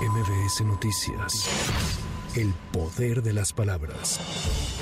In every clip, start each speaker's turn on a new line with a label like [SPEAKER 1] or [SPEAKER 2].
[SPEAKER 1] MBS Noticias. El poder de las palabras.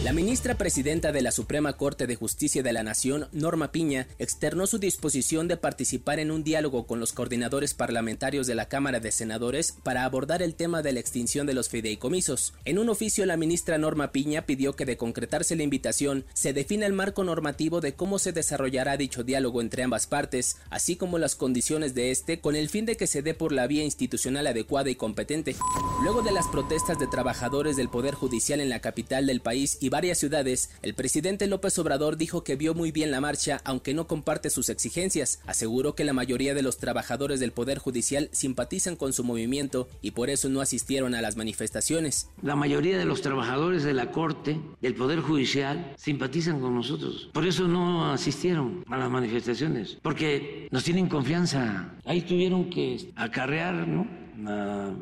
[SPEAKER 2] La ministra presidenta de la Suprema Corte de Justicia de la Nación, Norma Piña, externó su disposición de participar en un diálogo con los coordinadores parlamentarios de la Cámara de Senadores para abordar el tema de la extinción de los fideicomisos. En un oficio, la ministra Norma Piña pidió que de concretarse la invitación, se defina el marco normativo de cómo se desarrollará dicho diálogo entre ambas partes, así como las condiciones de este, con el fin de que se dé por la vía institucional adecuada y competente. Luego de las protestas de trabajadores trabajadores del Poder Judicial en la capital del país y varias ciudades, el presidente López Obrador dijo que vio muy bien la marcha, aunque no comparte sus exigencias. Aseguró que la mayoría de los trabajadores del Poder Judicial simpatizan con su movimiento y por eso no asistieron a las manifestaciones.
[SPEAKER 3] La mayoría de los trabajadores de la Corte, del Poder Judicial, simpatizan con nosotros. Por eso no asistieron a las manifestaciones, porque nos tienen confianza. Ahí tuvieron que acarrear, ¿no?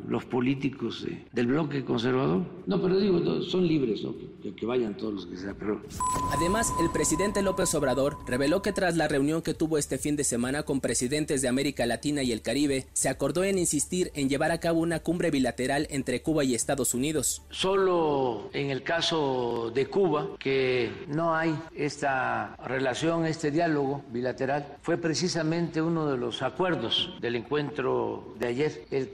[SPEAKER 3] Los políticos del bloque conservador. No, pero digo, son libres, ¿no? que, vayan todos los que sea, pero...
[SPEAKER 2] Además, el presidente López Obrador reveló que tras la reunión que tuvo este fin de semana con presidentes de América Latina y el Caribe, se acordó en insistir en llevar a cabo una cumbre bilateral entre Cuba y Estados Unidos.
[SPEAKER 3] Solo en el caso de Cuba, que no hay esta relación, este diálogo bilateral, fue precisamente uno de los acuerdos del encuentro de ayer, el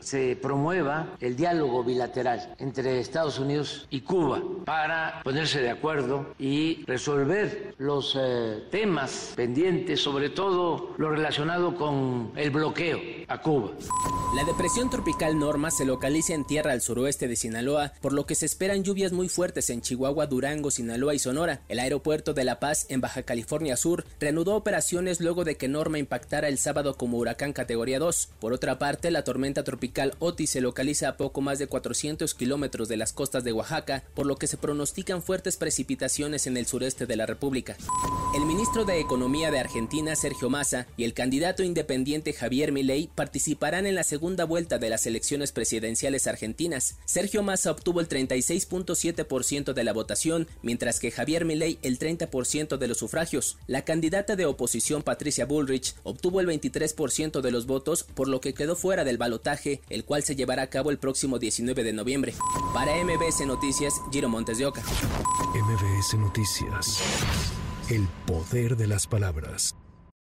[SPEAKER 3] se promueva el diálogo bilateral entre Estados Unidos y Cuba para ponerse de acuerdo y resolver los eh, temas pendientes, sobre todo lo relacionado con el bloqueo a Cuba.
[SPEAKER 2] La depresión tropical Norma se localiza en tierra al suroeste de Sinaloa, por lo que se esperan lluvias muy fuertes en Chihuahua, Durango, Sinaloa y Sonora. El aeropuerto de La Paz, en Baja California Sur, reanudó operaciones luego de que Norma impactara el sábado como huracán categoría 2. Por otra parte, la tormenta tropical Otis se localiza a poco más de 400 kilómetros de las costas de Oaxaca, por lo que se pronostican fuertes precipitaciones en el sureste de la República. El ministro de Economía de Argentina, Sergio Massa, y el candidato independiente Javier Milei participarán en la segunda vuelta de las elecciones presidenciales argentinas. Sergio Massa obtuvo el 36.7% de la votación, mientras que Javier Milei el 30% de los sufragios. La candidata de oposición Patricia Bullrich obtuvo el 23% de los votos, por lo que quedó fuera del balotaje, el cual se llevará a cabo el próximo 19 de noviembre. Para MBS Noticias, Giro Montes de Oca.
[SPEAKER 1] MBS Noticias. El poder de las palabras.